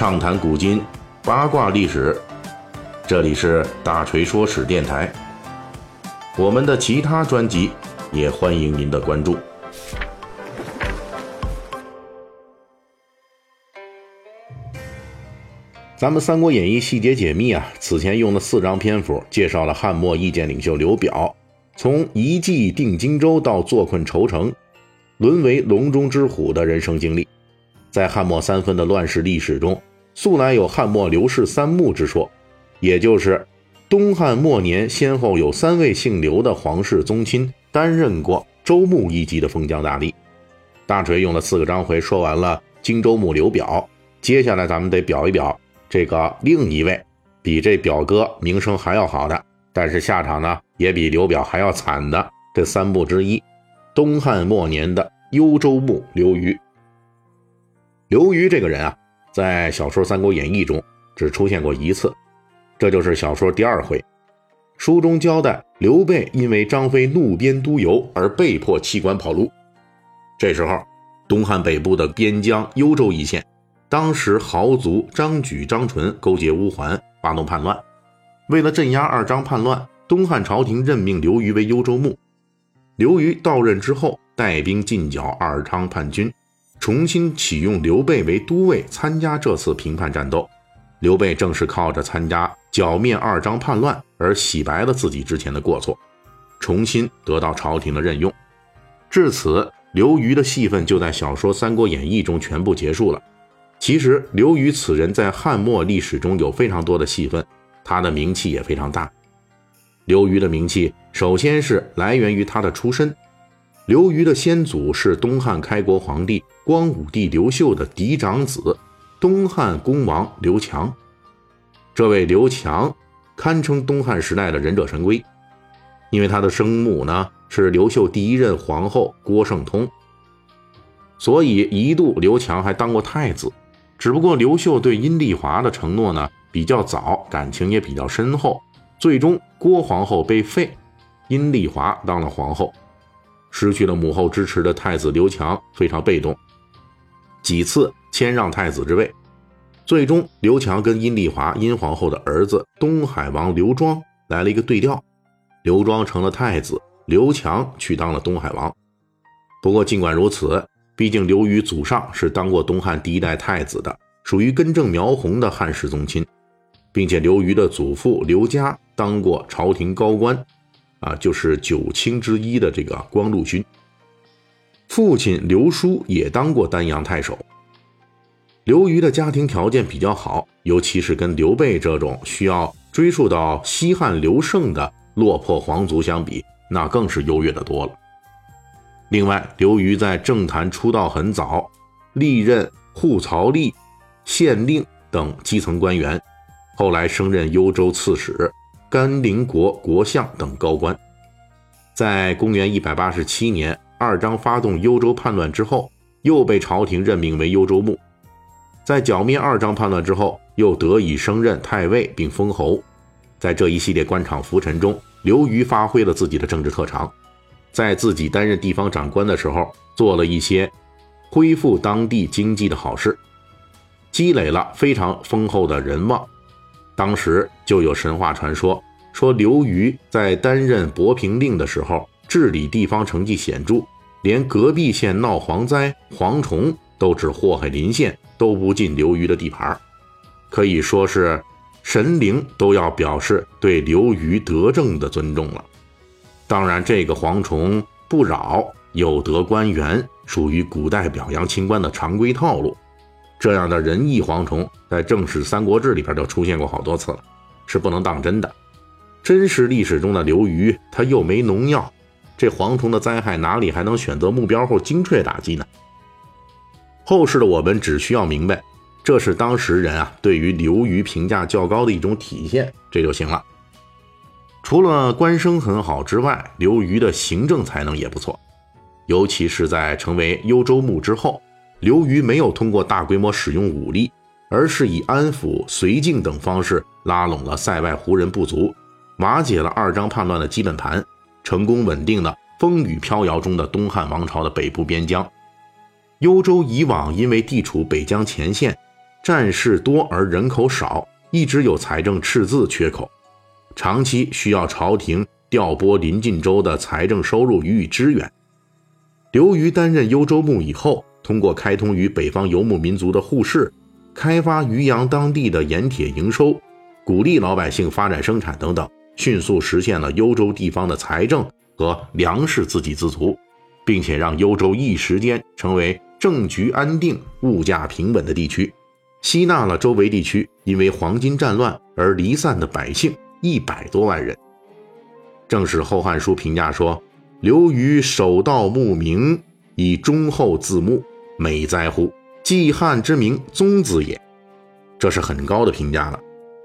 畅谈古今，八卦历史。这里是大锤说史电台。我们的其他专辑也欢迎您的关注。咱们《三国演义》细节解密啊，此前用了四章篇幅介绍了汉末意见领袖刘表从一计定荆州到坐困愁城，沦为笼中之虎的人生经历。在汉末三分的乱世历史中，素来有汉末刘氏三墓之说，也就是东汉末年先后有三位姓刘的皇室宗亲担任过州牧一级的封疆大吏。大锤用了四个章回说完了荆州牧刘表，接下来咱们得表一表这个另一位比这表哥名声还要好的，但是下场呢也比刘表还要惨的这三部之一，东汉末年的幽州牧刘虞。刘虞这个人啊，在小说《三国演义》中只出现过一次，这就是小说第二回。书中交代，刘备因为张飞怒鞭督邮而被迫弃官跑路。这时候，东汉北部的边疆幽州一线，当时豪族张举、张纯勾结乌桓，发动叛乱。为了镇压二张叛乱，东汉朝廷任命刘虞为幽州牧。刘虞到任之后，带兵进剿二昌叛军。重新启用刘备为都尉，参加这次平叛战斗。刘备正是靠着参加剿灭二张叛乱而洗白了自己之前的过错，重新得到朝廷的任用。至此，刘虞的戏份就在小说《三国演义》中全部结束了。其实，刘虞此人在汉末历史中有非常多的戏份，他的名气也非常大。刘虞的名气，首先是来源于他的出身。刘虞的先祖是东汉开国皇帝光武帝刘秀的嫡长子，东汉公王刘强。这位刘强堪称东汉时代的忍者神龟，因为他的生母呢是刘秀第一任皇后郭圣通，所以一度刘强还当过太子。只不过刘秀对阴丽华的承诺呢比较早，感情也比较深厚，最终郭皇后被废，阴丽华当了皇后。失去了母后支持的太子刘强非常被动，几次谦让太子之位，最终刘强跟阴丽华阴皇后的儿子东海王刘庄来了一个对调，刘庄成了太子，刘强去当了东海王。不过尽管如此，毕竟刘虞祖上是当过东汉第一代太子的，属于根正苗红的汉室宗亲，并且刘虞的祖父刘嘉当过朝廷高官。啊，就是九卿之一的这个光禄勋，父亲刘叔也当过丹阳太守。刘虞的家庭条件比较好，尤其是跟刘备这种需要追溯到西汉刘胜的落魄皇族相比，那更是优越的多了。另外，刘虞在政坛出道很早，历任护曹吏、县令等基层官员，后来升任幽州刺史。甘陵国国相等高官，在公元一百八十七年，二张发动幽州叛乱之后，又被朝廷任命为幽州牧。在剿灭二张叛乱之后，又得以升任太尉并封侯。在这一系列官场浮沉中，刘虞发挥了自己的政治特长，在自己担任地方长官的时候，做了一些恢复当地经济的好事，积累了非常丰厚的人望。当时就有神话传说，说刘虞在担任博平令的时候，治理地方成绩显著，连隔壁县闹蝗灾，蝗虫都只祸害邻县，都不进刘虞的地盘可以说是神灵都要表示对刘虞德政的尊重了。当然，这个蝗虫不扰有德官员，属于古代表扬清官的常规套路。这样的仁义蝗虫，在正史《三国志》里边就出现过好多次了，是不能当真的。真实历史中的刘虞，他又没农药，这蝗虫的灾害哪里还能选择目标后精确打击呢？后世的我们只需要明白，这是当时人啊对于刘虞评价较高的一种体现，这就行了。除了官声很好之外，刘虞的行政才能也不错，尤其是在成为幽州牧之后。刘虞没有通过大规模使用武力，而是以安抚、绥靖等方式拉拢了塞外胡人部族，瓦解了二张叛乱的基本盘，成功稳定了风雨飘摇中的东汉王朝的北部边疆。幽州以往因为地处北疆前线，战事多而人口少，一直有财政赤字缺口，长期需要朝廷调拨临近州的财政收入予以支援。刘虞担任幽州牧以后，通过开通与北方游牧民族的互市，开发渔阳当地的盐铁营收，鼓励老百姓发展生产等等，迅速实现了幽州地方的财政和粮食自给自足，并且让幽州一时间成为政局安定、物价平稳的地区，吸纳了周围地区因为黄金战乱而离散的百姓一百多万人。正是《后汉书》评价说。刘虞守道牧民，以忠厚自牧，美哉乎！继汉之名宗子也。这是很高的评价了。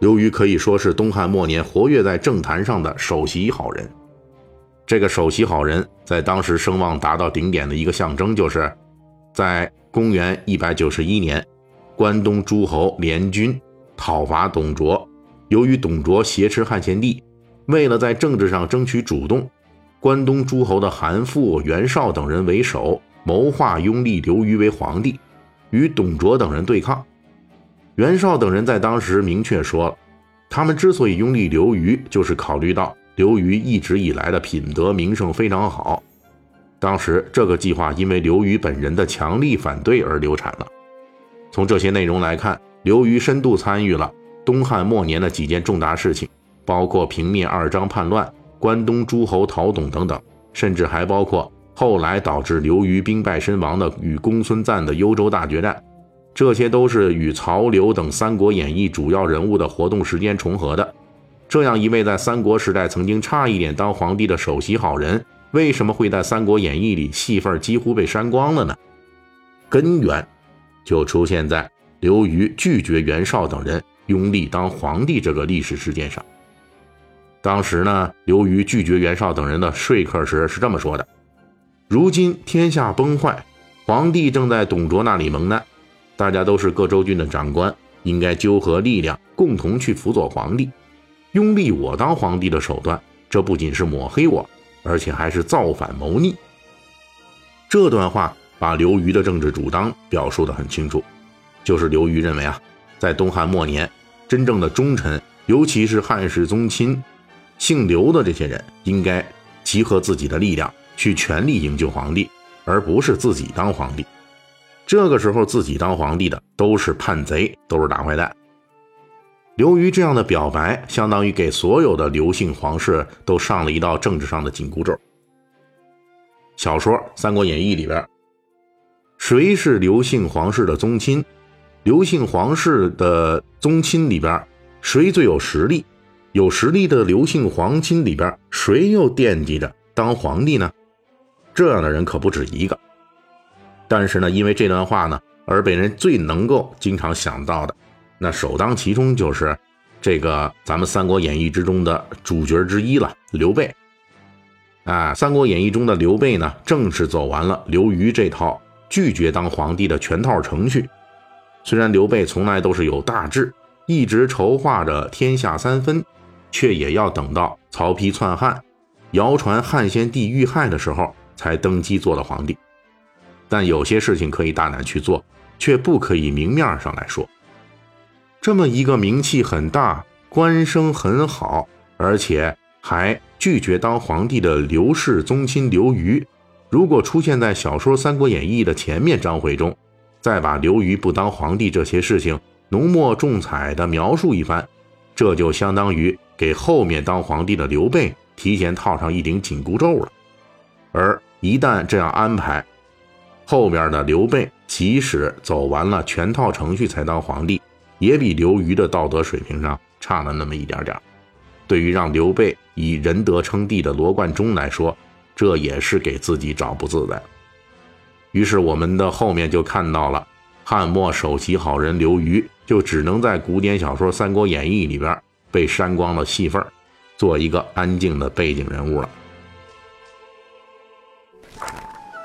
刘虞可以说是东汉末年活跃在政坛上的首席好人。这个首席好人，在当时声望达到顶点的一个象征，就是在公元一百九十一年，关东诸侯联军讨伐董卓，由于董卓挟持汉献帝，为了在政治上争取主动。关东诸侯的韩馥、袁绍等人为首，谋划拥立刘虞为皇帝，与董卓等人对抗。袁绍等人在当时明确说了，他们之所以拥立刘虞，就是考虑到刘虞一直以来的品德名声非常好。当时这个计划因为刘虞本人的强力反对而流产了。从这些内容来看，刘虞深度参与了东汉末年的几件重大事情，包括平灭二张叛乱。关东诸侯讨董等等，甚至还包括后来导致刘虞兵败身亡的与公孙瓒的幽州大决战，这些都是与曹刘等《三国演义》主要人物的活动时间重合的。这样一位在三国时代曾经差一点当皇帝的首席好人，为什么会在《三国演义》里戏份几乎被删光了呢？根源就出现在刘虞拒绝袁绍等人拥立当皇帝这个历史事件上。当时呢，刘虞拒绝袁绍等人的说客时是这么说的：“如今天下崩坏，皇帝正在董卓那里蒙难，大家都是各州郡的长官，应该纠合力量，共同去辅佐皇帝。拥立我当皇帝的手段，这不仅是抹黑我，而且还是造反谋逆。”这段话把刘虞的政治主张表述得很清楚，就是刘虞认为啊，在东汉末年，真正的忠臣，尤其是汉室宗亲。姓刘的这些人应该集合自己的力量去全力营救皇帝，而不是自己当皇帝。这个时候自己当皇帝的都是叛贼，都是大坏蛋。刘瑜这样的表白，相当于给所有的刘姓皇室都上了一道政治上的紧箍咒。小说《三国演义》里边，谁是刘姓皇室的宗亲？刘姓皇室的宗亲里边，谁最有实力？有实力的刘姓皇亲里边，谁又惦记着当皇帝呢？这样的人可不止一个。但是呢，因为这段话呢，而被人最能够经常想到的，那首当其冲就是这个咱们《三国演义》之中的主角之一了——刘备。啊，《三国演义》中的刘备呢，正是走完了刘虞这套拒绝当皇帝的全套程序。虽然刘备从来都是有大志，一直筹划着天下三分。却也要等到曹丕篡汉，谣传汉献帝遇害的时候，才登基做了皇帝。但有些事情可以大胆去做，却不可以明面上来说。这么一个名气很大、官声很好，而且还拒绝当皇帝的刘氏宗亲刘虞，如果出现在小说《三国演义》的前面章回中，再把刘虞不当皇帝这些事情浓墨重彩的描述一番，这就相当于。给后面当皇帝的刘备提前套上一顶紧箍咒了，而一旦这样安排，后边的刘备即使走完了全套程序才当皇帝，也比刘虞的道德水平上差了那么一点点。对于让刘备以仁德称帝的罗贯中来说，这也是给自己找不自在。于是我们的后面就看到了汉末首席好人刘虞，就只能在古典小说《三国演义》里边。被删光了戏份做一个安静的背景人物了。